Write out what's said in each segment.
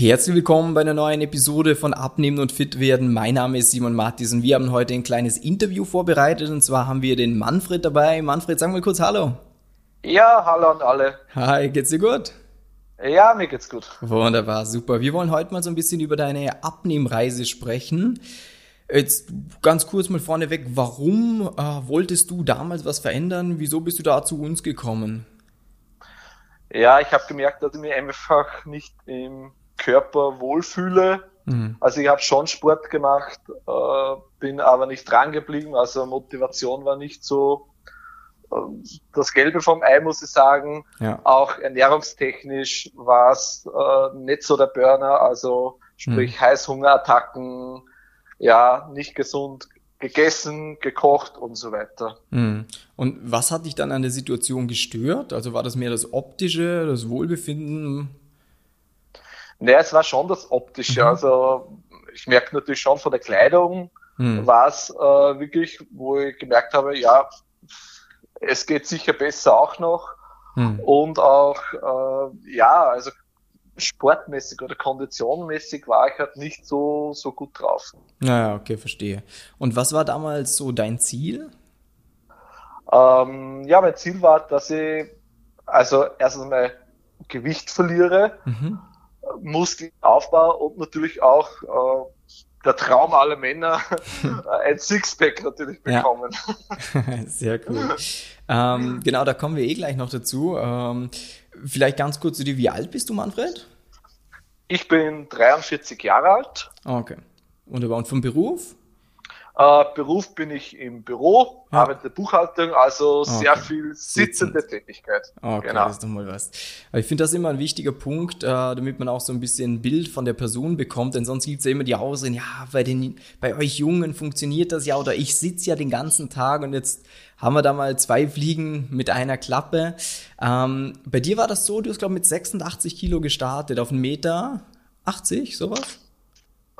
Herzlich willkommen bei einer neuen Episode von Abnehmen und Fit werden. Mein Name ist Simon Mattis und wir haben heute ein kleines Interview vorbereitet und zwar haben wir den Manfred dabei. Manfred, sag mal kurz Hallo. Ja, hallo an alle. Hi, geht's dir gut? Ja, mir geht's gut. Wunderbar, super. Wir wollen heute mal so ein bisschen über deine Abnehmreise sprechen. Jetzt ganz kurz mal vorneweg, warum äh, wolltest du damals was verändern? Wieso bist du da zu uns gekommen? Ja, ich habe gemerkt, dass ich mich einfach nicht im Körper wohlfühle. Mhm. Also ich habe schon Sport gemacht, äh, bin aber nicht dran geblieben, also Motivation war nicht so äh, das Gelbe vom Ei, muss ich sagen. Ja. Auch ernährungstechnisch war es äh, nicht so der Burner, also sprich mhm. Heißhungerattacken, ja, nicht gesund gegessen, gekocht und so weiter. Mhm. Und was hat dich dann an der Situation gestört? Also war das mehr das Optische, das Wohlbefinden? Naja, es war schon das Optische. Mhm. Also ich merke natürlich schon von der Kleidung, mhm. war es äh, wirklich, wo ich gemerkt habe, ja, es geht sicher besser auch noch. Mhm. Und auch, äh, ja, also sportmäßig oder konditionmäßig war ich halt nicht so, so gut drauf. Naja, okay, verstehe. Und was war damals so dein Ziel? Ähm, ja, mein Ziel war, dass ich also erstens mal Gewicht verliere mhm. Muskelaufbau und natürlich auch äh, der Traum aller Männer, ein Sixpack natürlich bekommen. Ja. Sehr cool. ähm, genau, da kommen wir eh gleich noch dazu. Ähm, vielleicht ganz kurz zu dir, wie alt bist du, Manfred? Ich bin 43 Jahre alt. Okay. Wunderbar. Und vom Beruf? Äh, Beruf bin ich im Büro, ja. arbeite Buchhaltung, also okay. sehr viel sitzende Sitzend. Tätigkeit. Okay, genau. das ist doch mal was. Aber ich finde das immer ein wichtiger Punkt, äh, damit man auch so ein bisschen ein Bild von der Person bekommt, denn sonst gibt es ja immer die Ausreden, ja, bei, den, bei euch Jungen funktioniert das ja oder ich sitze ja den ganzen Tag und jetzt haben wir da mal zwei Fliegen mit einer Klappe. Ähm, bei dir war das so, du hast glaube mit 86 Kilo gestartet auf einen Meter 80, sowas?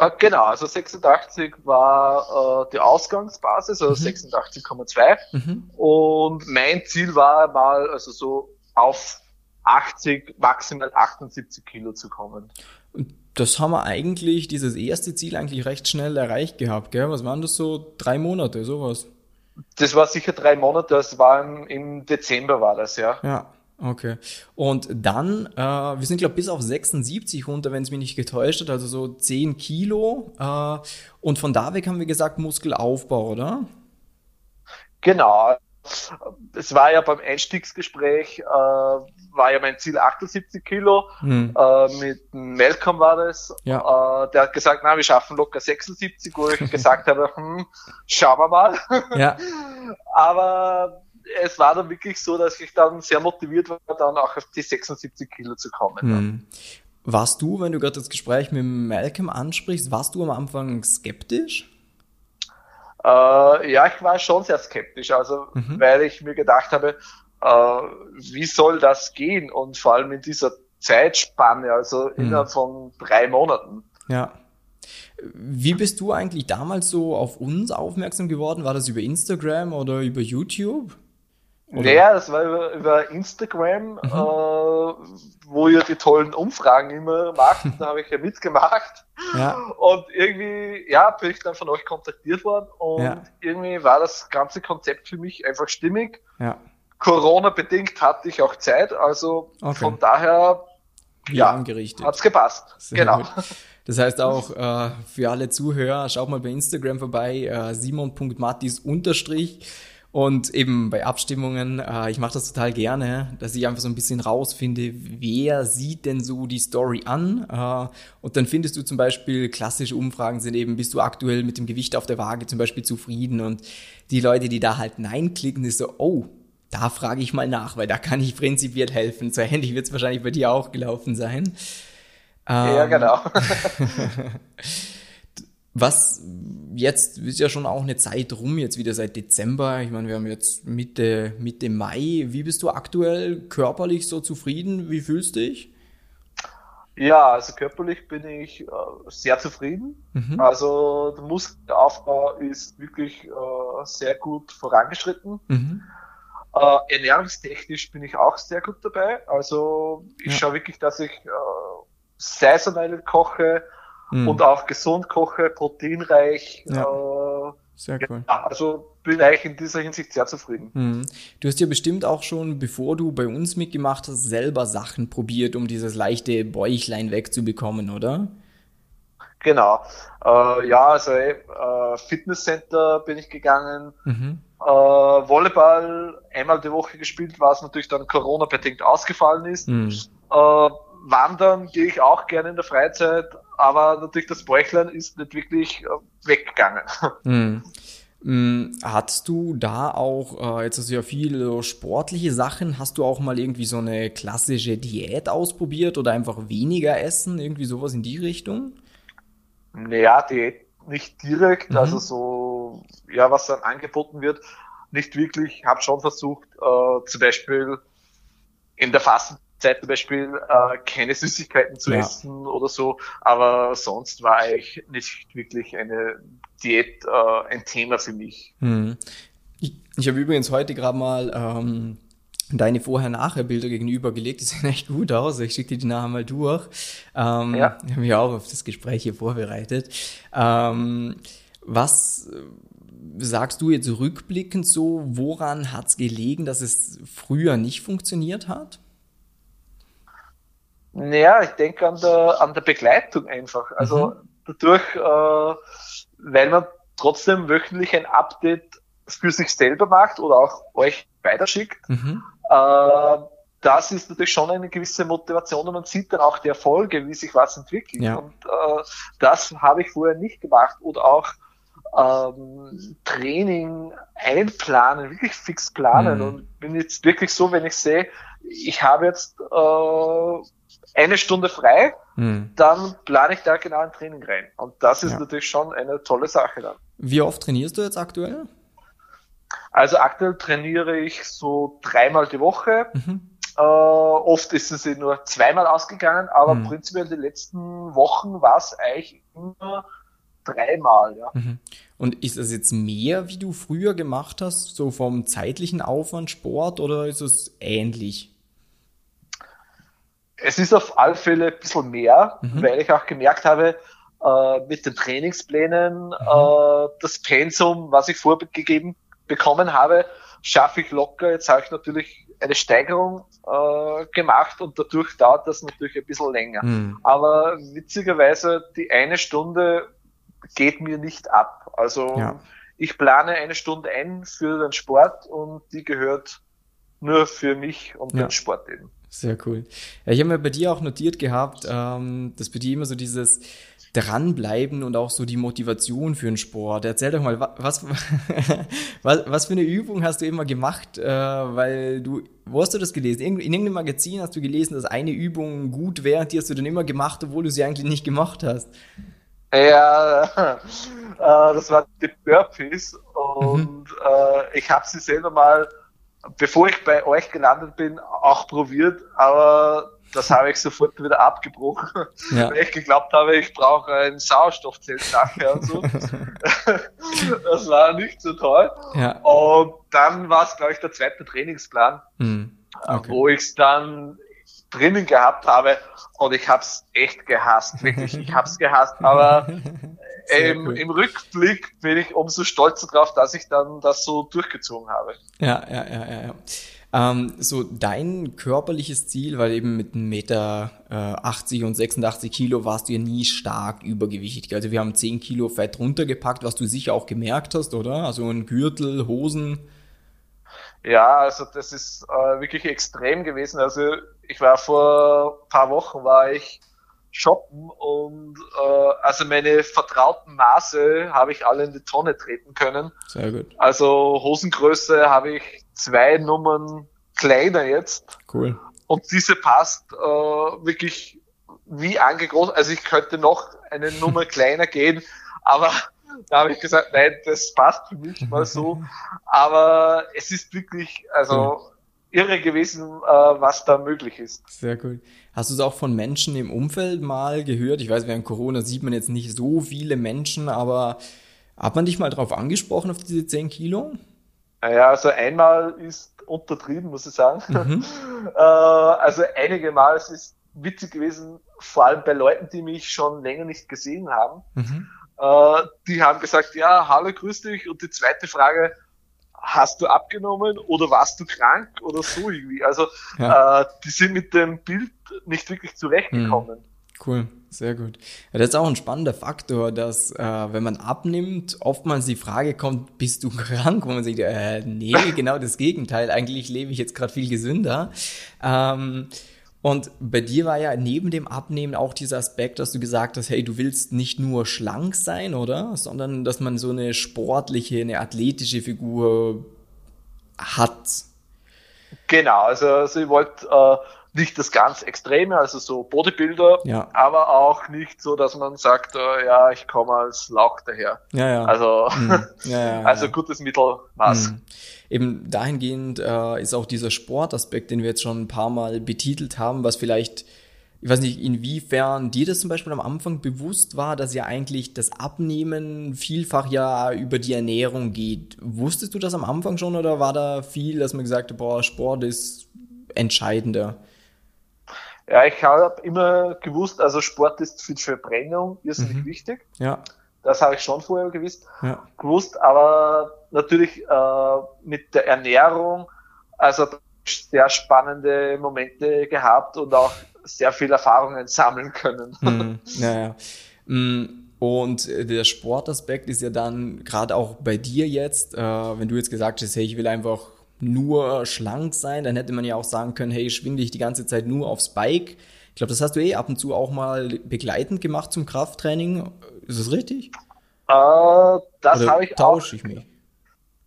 Ah, genau, also 86 war äh, die Ausgangsbasis, also mhm. 86,2. Mhm. Und mein Ziel war mal, also so auf 80, maximal 78 Kilo zu kommen. Und das haben wir eigentlich, dieses erste Ziel eigentlich recht schnell erreicht gehabt, gell? Was waren das so? Drei Monate, sowas? Das war sicher drei Monate, das war im, im Dezember war das, ja. Ja. Okay. Und dann, äh, wir sind, glaube ich, bis auf 76 runter, wenn es mich nicht getäuscht hat, also so 10 Kilo. Äh, und von da weg haben wir gesagt Muskelaufbau, oder? Genau. Es war ja beim Einstiegsgespräch, äh, war ja mein Ziel 78 Kilo. Hm. Äh, mit Malcolm war das. Ja. Äh, der hat gesagt, na, wir schaffen locker 76, wo ich gesagt habe, hm, schauen wir mal. Ja. Aber es war dann wirklich so, dass ich dann sehr motiviert war, dann auch auf die 76 Kilo zu kommen. Hm. Warst du, wenn du gerade das Gespräch mit Malcolm ansprichst, warst du am Anfang skeptisch? Äh, ja, ich war schon sehr skeptisch, also mhm. weil ich mir gedacht habe, äh, wie soll das gehen? Und vor allem in dieser Zeitspanne, also mhm. innerhalb von drei Monaten. Ja. Wie bist du eigentlich damals so auf uns aufmerksam geworden? War das über Instagram oder über YouTube? Oder? Naja, das war über, über Instagram, mhm. äh, wo ihr die tollen Umfragen immer macht. da habe ich ja mitgemacht. Ja. Und irgendwie, ja, bin ich dann von euch kontaktiert worden und ja. irgendwie war das ganze Konzept für mich einfach stimmig. Ja. Corona-bedingt hatte ich auch Zeit, also okay. von daher ja, angerichtet. hat's gepasst. Sehr genau. Gut. Das heißt auch äh, für alle Zuhörer, schaut mal bei Instagram vorbei, äh, simon.mattis unterstrich und eben bei Abstimmungen, äh, ich mache das total gerne, dass ich einfach so ein bisschen rausfinde, wer sieht denn so die Story an. Äh, und dann findest du zum Beispiel, klassische Umfragen sind eben, bist du aktuell mit dem Gewicht auf der Waage zum Beispiel zufrieden? Und die Leute, die da halt Nein klicken, ist so, oh, da frage ich mal nach, weil da kann ich prinzipiell helfen. So ähnlich wird es wahrscheinlich bei dir auch gelaufen sein. Ja, ähm, genau. Was jetzt ist ja schon auch eine Zeit rum, jetzt wieder seit Dezember. Ich meine, wir haben jetzt Mitte, Mitte Mai. Wie bist du aktuell körperlich so zufrieden? Wie fühlst du dich? Ja, also körperlich bin ich äh, sehr zufrieden. Mhm. Also der Muskelaufbau ist wirklich äh, sehr gut vorangeschritten. Mhm. Äh, ernährungstechnisch bin ich auch sehr gut dabei. Also ich ja. schaue wirklich, dass ich äh, saisonell koche mhm. und auch gesund koche, proteinreich. Ja. Äh, sehr cool. Ja, also bin eigentlich in dieser Hinsicht sehr zufrieden. Mhm. Du hast ja bestimmt auch schon, bevor du bei uns mitgemacht hast, selber Sachen probiert, um dieses leichte Bäuchlein wegzubekommen, oder? Genau. Äh, ja, also äh, Fitnesscenter bin ich gegangen. Mhm. Äh, Volleyball einmal die Woche gespielt, was natürlich dann Corona-bedingt ausgefallen ist. Mhm. Äh, wandern gehe ich auch gerne in der Freizeit, aber natürlich das Bäuchlein ist nicht wirklich äh, weggegangen. Mhm. Hattest du da auch, äh, jetzt hast du ja viele sportliche Sachen, hast du auch mal irgendwie so eine klassische Diät ausprobiert oder einfach weniger essen, irgendwie sowas in die Richtung? Naja, Diät nicht direkt, mhm. also so, ja, was dann angeboten wird, nicht wirklich. Habe schon versucht, äh, zum Beispiel in der Fasten Zeit zum Beispiel äh, keine Süßigkeiten zu ja. essen oder so, aber sonst war eigentlich nicht wirklich eine Diät äh, ein Thema für mich. Hm. Ich, ich habe übrigens heute gerade mal ähm, deine Vorher-Nachher-Bilder gegenübergelegt. Die sehen echt gut aus. Ich schicke dir die nachher mal durch. Ähm, ja. Ich habe mich auch auf das Gespräch hier vorbereitet. Ähm, was sagst du jetzt rückblickend so, woran hat es gelegen, dass es früher nicht funktioniert hat? Naja, ich denke an der, an der Begleitung einfach. Also mhm. dadurch, äh, weil man trotzdem wöchentlich ein Update für sich selber macht oder auch euch weiterschickt. Mhm. Äh, das ist natürlich schon eine gewisse Motivation und man sieht dann auch die Erfolge, wie sich was entwickelt. Ja. Und äh, das habe ich vorher nicht gemacht. Oder auch ähm, Training einplanen, wirklich fix planen. Mhm. Und bin jetzt wirklich so, wenn ich sehe, ich habe jetzt äh, eine Stunde frei, hm. dann plane ich da genau ein Training rein. Und das ist ja. natürlich schon eine tolle Sache dann. Wie oft trainierst du jetzt aktuell? Also aktuell trainiere ich so dreimal die Woche. Mhm. Äh, oft ist es nur zweimal ausgegangen, aber mhm. prinzipiell die letzten Wochen war es eigentlich immer dreimal. Ja. Mhm. Und ist es jetzt mehr, wie du früher gemacht hast, so vom zeitlichen Aufwand Sport oder ist es ähnlich? Es ist auf alle Fälle ein bisschen mehr, mhm. weil ich auch gemerkt habe, äh, mit den Trainingsplänen, mhm. äh, das Pensum, was ich vorgegeben bekommen habe, schaffe ich locker. Jetzt habe ich natürlich eine Steigerung äh, gemacht und dadurch dauert das natürlich ein bisschen länger. Mhm. Aber witzigerweise, die eine Stunde geht mir nicht ab. Also ja. ich plane eine Stunde ein für den Sport und die gehört nur für mich und ja. den Sport eben. Sehr cool. Ja, ich habe mir bei dir auch notiert gehabt, ähm, dass bei dir immer so dieses Dranbleiben und auch so die Motivation für den Sport. Erzähl doch mal, was, was, was für eine Übung hast du immer gemacht? Äh, weil du, wo hast du das gelesen? In, in irgendeinem Magazin hast du gelesen, dass eine Übung gut wäre, die hast du dann immer gemacht, obwohl du sie eigentlich nicht gemacht hast. Ja, äh, das war die Burpees und mhm. äh, ich habe sie selber mal bevor ich bei euch gelandet bin, auch probiert, aber das habe ich sofort wieder abgebrochen, ja. weil ich geglaubt habe, ich brauche ein Sauerstoffzelt nachher und so. das war nicht so toll. Ja. Und dann war es, glaube ich, der zweite Trainingsplan, mhm. okay. wo ich es dann drinnen gehabt habe und ich habe es echt gehasst, wirklich, ich habe es gehasst, aber im, cool. im, Rückblick bin ich umso stolzer drauf, dass ich dann das so durchgezogen habe. Ja, ja, ja, ja. ja. Ähm, so dein körperliches Ziel, weil eben mit einem Meter äh, 80 und 86 Kilo warst du ja nie stark übergewichtig. Also wir haben 10 Kilo Fett runtergepackt, was du sicher auch gemerkt hast, oder? Also ein Gürtel, Hosen. Ja, also das ist äh, wirklich extrem gewesen. Also ich war vor ein paar Wochen war ich shoppen und äh, also meine vertrauten Maße habe ich alle in die Tonne treten können. Sehr gut. Also Hosengröße habe ich zwei Nummern kleiner jetzt. Cool. Und diese passt äh, wirklich wie angegroßen. Also ich könnte noch eine Nummer kleiner gehen, aber da habe ich gesagt, nein, das passt für mich mal so. Aber es ist wirklich, also irre gewesen, äh, was da möglich ist. Sehr cool. Hast du es auch von Menschen im Umfeld mal gehört? Ich weiß, während Corona sieht man jetzt nicht so viele Menschen, aber hat man dich mal drauf angesprochen, auf diese 10 Kilo? Ja, also einmal ist untertrieben, muss ich sagen. Mhm. äh, also einige Mal, es ist witzig gewesen, vor allem bei Leuten, die mich schon länger nicht gesehen haben. Mhm. Äh, die haben gesagt, ja, hallo, grüß dich. Und die zweite Frage, hast du abgenommen oder warst du krank oder so irgendwie? Also ja. äh, die sind mit dem Bild nicht wirklich zurechtgekommen. Mhm. Cool, sehr gut. Ja, das ist auch ein spannender Faktor, dass äh, wenn man abnimmt, oftmals die Frage kommt, bist du krank? Wo man sagt, äh, nee, genau das Gegenteil. Eigentlich lebe ich jetzt gerade viel gesünder. Ähm, und bei dir war ja neben dem Abnehmen auch dieser Aspekt, dass du gesagt hast, hey, du willst nicht nur schlank sein, oder? Sondern dass man so eine sportliche, eine athletische Figur hat. Genau, also, also ich wollte äh, nicht das ganz Extreme, also so Bodybuilder, ja. aber auch nicht so, dass man sagt, äh, ja, ich komme als Lauch daher. Ja, ja. Also, mhm. ja, also gutes Mittelmaß. Mhm eben dahingehend äh, ist auch dieser Sportaspekt, den wir jetzt schon ein paar Mal betitelt haben, was vielleicht, ich weiß nicht, inwiefern dir das zum Beispiel am Anfang bewusst war, dass ja eigentlich das Abnehmen vielfach ja über die Ernährung geht. Wusstest du das am Anfang schon oder war da viel, dass man gesagt hat, boah, Sport ist entscheidender? Ja, ich habe immer gewusst, also Sport ist für die Verbrennung irrsinnig mhm. wichtig. Ja. Das habe ich schon vorher gewusst, ja. gewusst aber natürlich äh, mit der Ernährung, also sehr spannende Momente gehabt und auch sehr viele Erfahrungen sammeln können. Hm, ja, ja. Hm, und der Sportaspekt ist ja dann gerade auch bei dir jetzt, äh, wenn du jetzt gesagt hast, hey, ich will einfach nur schlank sein, dann hätte man ja auch sagen können, hey, schwinde ich die ganze Zeit nur aufs Bike. Ich glaube, das hast du eh ab und zu auch mal begleitend gemacht zum Krafttraining. Ist das richtig? Äh, das habe ich tausche ich mich.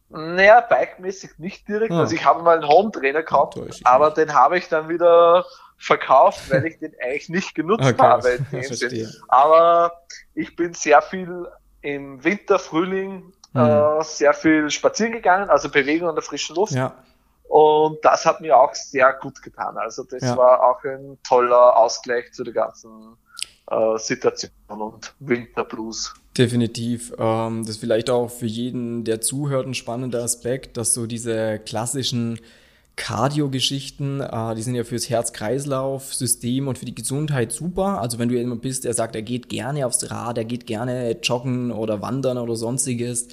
Naja, bikemäßig nicht direkt. Ah. Also ich habe mal einen Home-Trainer gehabt, aber mich. den habe ich dann wieder verkauft, weil ich den eigentlich nicht genutzt okay, habe. In dem Sinn. Aber ich bin sehr viel im Winter, Frühling mhm. äh, sehr viel spazieren gegangen, also Bewegung an der frischen Luft. Ja. Und das hat mir auch sehr gut getan. Also das ja. war auch ein toller Ausgleich zu der ganzen äh, Situation und Winterblues. Definitiv. Ähm, das ist vielleicht auch für jeden, der zuhört, ein spannender Aspekt, dass so diese klassischen Cardio-Geschichten, äh, die sind ja fürs Herz-Kreislauf-System und für die Gesundheit super. Also wenn du jemand bist, der sagt, er geht gerne aufs Rad, er geht gerne joggen oder wandern oder sonstiges,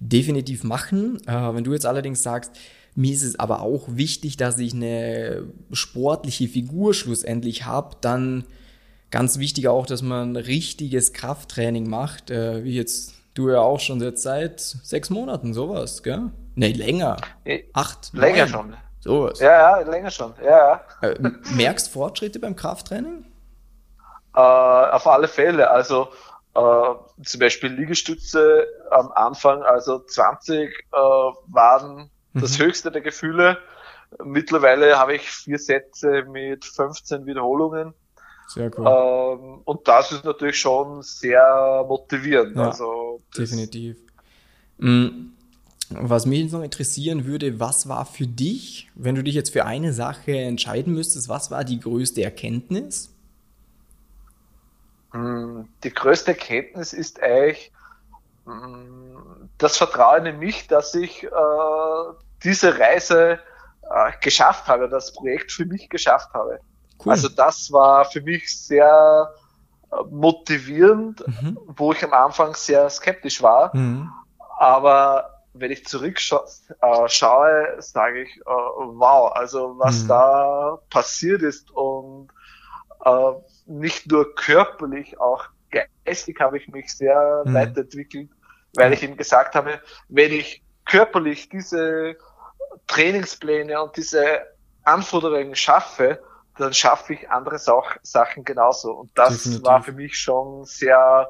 definitiv machen. Äh, wenn du jetzt allerdings sagst, mir ist es aber auch wichtig, dass ich eine sportliche Figur schlussendlich habe, dann Ganz wichtig auch, dass man richtiges Krafttraining macht, äh, wie jetzt du ja auch schon jetzt seit sechs Monaten, sowas, gell? Nee, länger. Acht, Länger neun. schon. Sowas. Ja, ja, länger schon, ja. Äh, merkst Fortschritte beim Krafttraining? Äh, auf alle Fälle. Also äh, zum Beispiel Liegestütze am Anfang, also 20 äh, waren das mhm. höchste der Gefühle. Mittlerweile habe ich vier Sätze mit 15 Wiederholungen. Sehr cool. Ähm, und das ist natürlich schon sehr motivierend. Ja, also definitiv. Mm, was mich jetzt noch interessieren würde, was war für dich, wenn du dich jetzt für eine Sache entscheiden müsstest, was war die größte Erkenntnis? Mm, die größte Erkenntnis ist eigentlich mm, das Vertrauen in mich, dass ich äh, diese Reise äh, geschafft habe, das Projekt für mich geschafft habe. Cool. Also das war für mich sehr äh, motivierend, mhm. wo ich am Anfang sehr skeptisch war. Mhm. Aber wenn ich zurückschaue, äh, sage ich, äh, wow, also was mhm. da passiert ist und äh, nicht nur körperlich, auch geistig habe ich mich sehr mhm. weiterentwickelt, weil ich ihm gesagt habe, wenn ich körperlich diese Trainingspläne und diese Anforderungen schaffe, dann schaffe ich andere Sach Sachen genauso. Und das Definitiv. war für mich schon sehr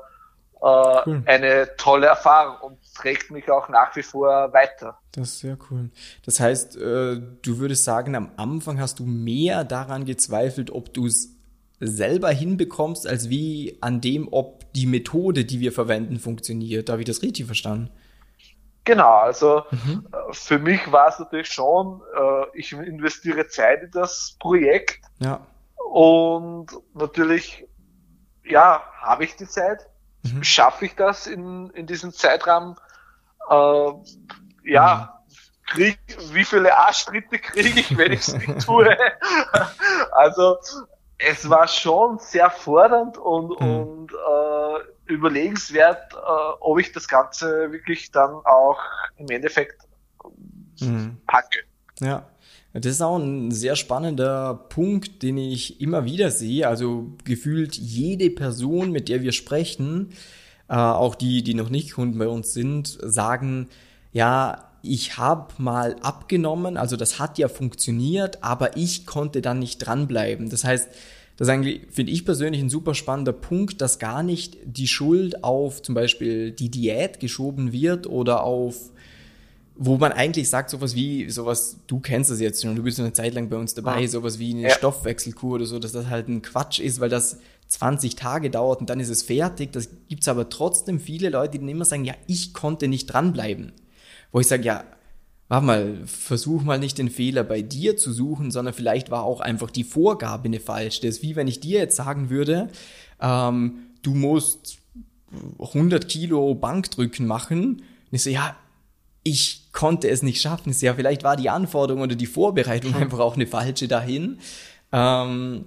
äh, cool. eine tolle Erfahrung und trägt mich auch nach wie vor weiter. Das ist sehr cool. Das heißt, äh, du würdest sagen, am Anfang hast du mehr daran gezweifelt, ob du es selber hinbekommst, als wie an dem, ob die Methode, die wir verwenden, funktioniert. Habe ich das richtig verstanden? Genau, also mhm. Äh, für mich war es natürlich schon, äh, ich investiere Zeit in das Projekt. Ja. Und natürlich, ja, habe ich die Zeit? Mhm. Schaffe ich das in, in diesem Zeitrahmen? Äh, ja, mhm. krieg, wie viele Arschtritte kriege ich, wenn ich es nicht tue? also es war schon sehr fordernd und, mhm. und äh, überlegenswert, äh, ob ich das Ganze wirklich dann auch im Endeffekt mhm. packe. Ja. Das ist auch ein sehr spannender Punkt, den ich immer wieder sehe. Also gefühlt jede Person, mit der wir sprechen, äh, auch die, die noch nicht Kunden bei uns sind, sagen, ja, ich habe mal abgenommen, also das hat ja funktioniert, aber ich konnte dann nicht dranbleiben. Das heißt, das eigentlich, finde ich persönlich, ein super spannender Punkt, dass gar nicht die Schuld auf zum Beispiel die Diät geschoben wird oder auf, wo man eigentlich sagt, sowas wie, sowas, du kennst das jetzt schon, du bist eine Zeit lang bei uns dabei, ja. sowas wie eine ja. Stoffwechselkur oder so, dass das halt ein Quatsch ist, weil das 20 Tage dauert und dann ist es fertig. Das gibt's aber trotzdem viele Leute, die dann immer sagen, ja, ich konnte nicht dranbleiben wo ich sage, ja, warte mal, versuch mal nicht den Fehler bei dir zu suchen, sondern vielleicht war auch einfach die Vorgabe eine falsche. Das ist wie wenn ich dir jetzt sagen würde, ähm, du musst 100 Kilo Bankdrücken machen. Und ich so, ja, ich konnte es nicht schaffen. Ja, vielleicht war die Anforderung oder die Vorbereitung einfach auch eine falsche dahin. Ähm,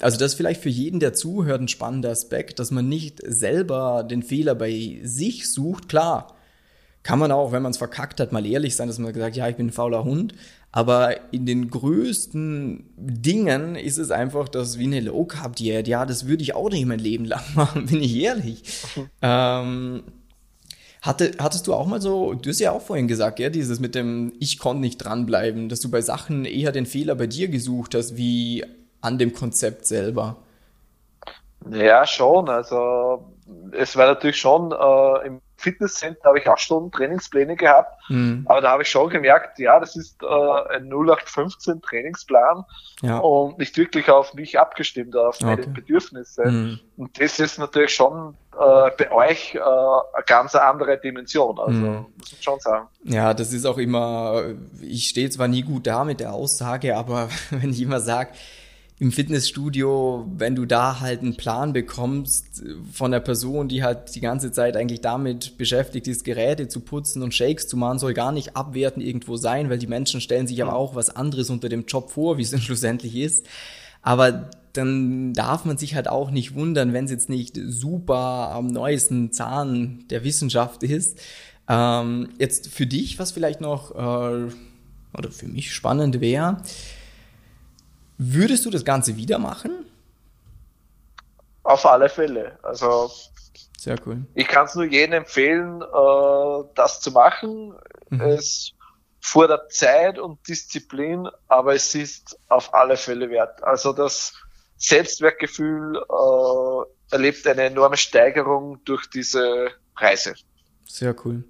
also das ist vielleicht für jeden, der zuhört, ein spannender Aspekt, dass man nicht selber den Fehler bei sich sucht. Klar, kann man auch, wenn man es verkackt hat, mal ehrlich sein, dass man gesagt, ja, ich bin ein fauler Hund. Aber in den größten Dingen ist es einfach das wie eine Low Carb Diät. Ja, das würde ich auch nicht mein Leben lang machen, bin ich ehrlich. ähm, hatte, hattest du auch mal so, du hast ja auch vorhin gesagt, ja, dieses mit dem Ich konnte nicht dranbleiben, dass du bei Sachen eher den Fehler bei dir gesucht hast, wie an dem Konzept selber. Ja, schon. Also es war natürlich schon äh, im Fitnesscenter habe ich auch schon Trainingspläne gehabt, mhm. aber da habe ich schon gemerkt, ja, das ist äh, ein 0815 Trainingsplan ja. und nicht wirklich auf mich abgestimmt, auf meine okay. Bedürfnisse. Mhm. Und das ist natürlich schon äh, bei euch äh, eine ganz andere Dimension, also mhm. muss man schon sagen. Ja, das ist auch immer, ich stehe zwar nie gut da mit der Aussage, aber wenn ich immer sage, im Fitnessstudio, wenn du da halt einen Plan bekommst von der Person, die halt die ganze Zeit eigentlich damit beschäftigt ist, Geräte zu putzen und Shakes zu machen, soll gar nicht abwerten irgendwo sein, weil die Menschen stellen sich aber auch was anderes unter dem Job vor, wie es dann schlussendlich ist. Aber dann darf man sich halt auch nicht wundern, wenn es jetzt nicht super am neuesten Zahn der Wissenschaft ist. Ähm, jetzt für dich, was vielleicht noch äh, oder für mich spannend wäre, Würdest du das Ganze wieder machen? Auf alle Fälle. Also sehr cool. Ich kann es nur jedem empfehlen, äh, das zu machen. Mhm. Es fordert Zeit und Disziplin, aber es ist auf alle Fälle wert. Also das Selbstwertgefühl äh, erlebt eine enorme Steigerung durch diese Reise. Sehr cool.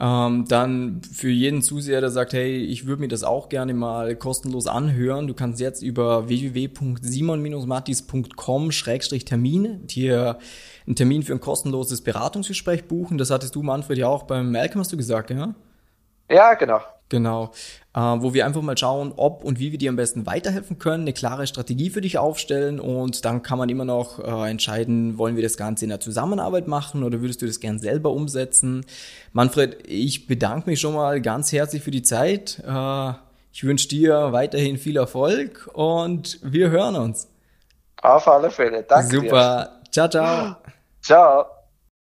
Ähm, dann für jeden Zuseher, der sagt, hey, ich würde mir das auch gerne mal kostenlos anhören, du kannst jetzt über www.simon-mattis.com-termin dir einen Termin für ein kostenloses Beratungsgespräch buchen. Das hattest du, Manfred, ja auch beim Malcolm, hast du gesagt, ja? Ja, genau. Genau. Äh, wo wir einfach mal schauen, ob und wie wir dir am besten weiterhelfen können, eine klare Strategie für dich aufstellen und dann kann man immer noch äh, entscheiden, wollen wir das Ganze in der Zusammenarbeit machen oder würdest du das gern selber umsetzen? Manfred, ich bedanke mich schon mal ganz herzlich für die Zeit. Äh, ich wünsche dir weiterhin viel Erfolg und wir hören uns. Auf alle Fälle. Danke. Super. Dir. Ciao, ciao. Ciao.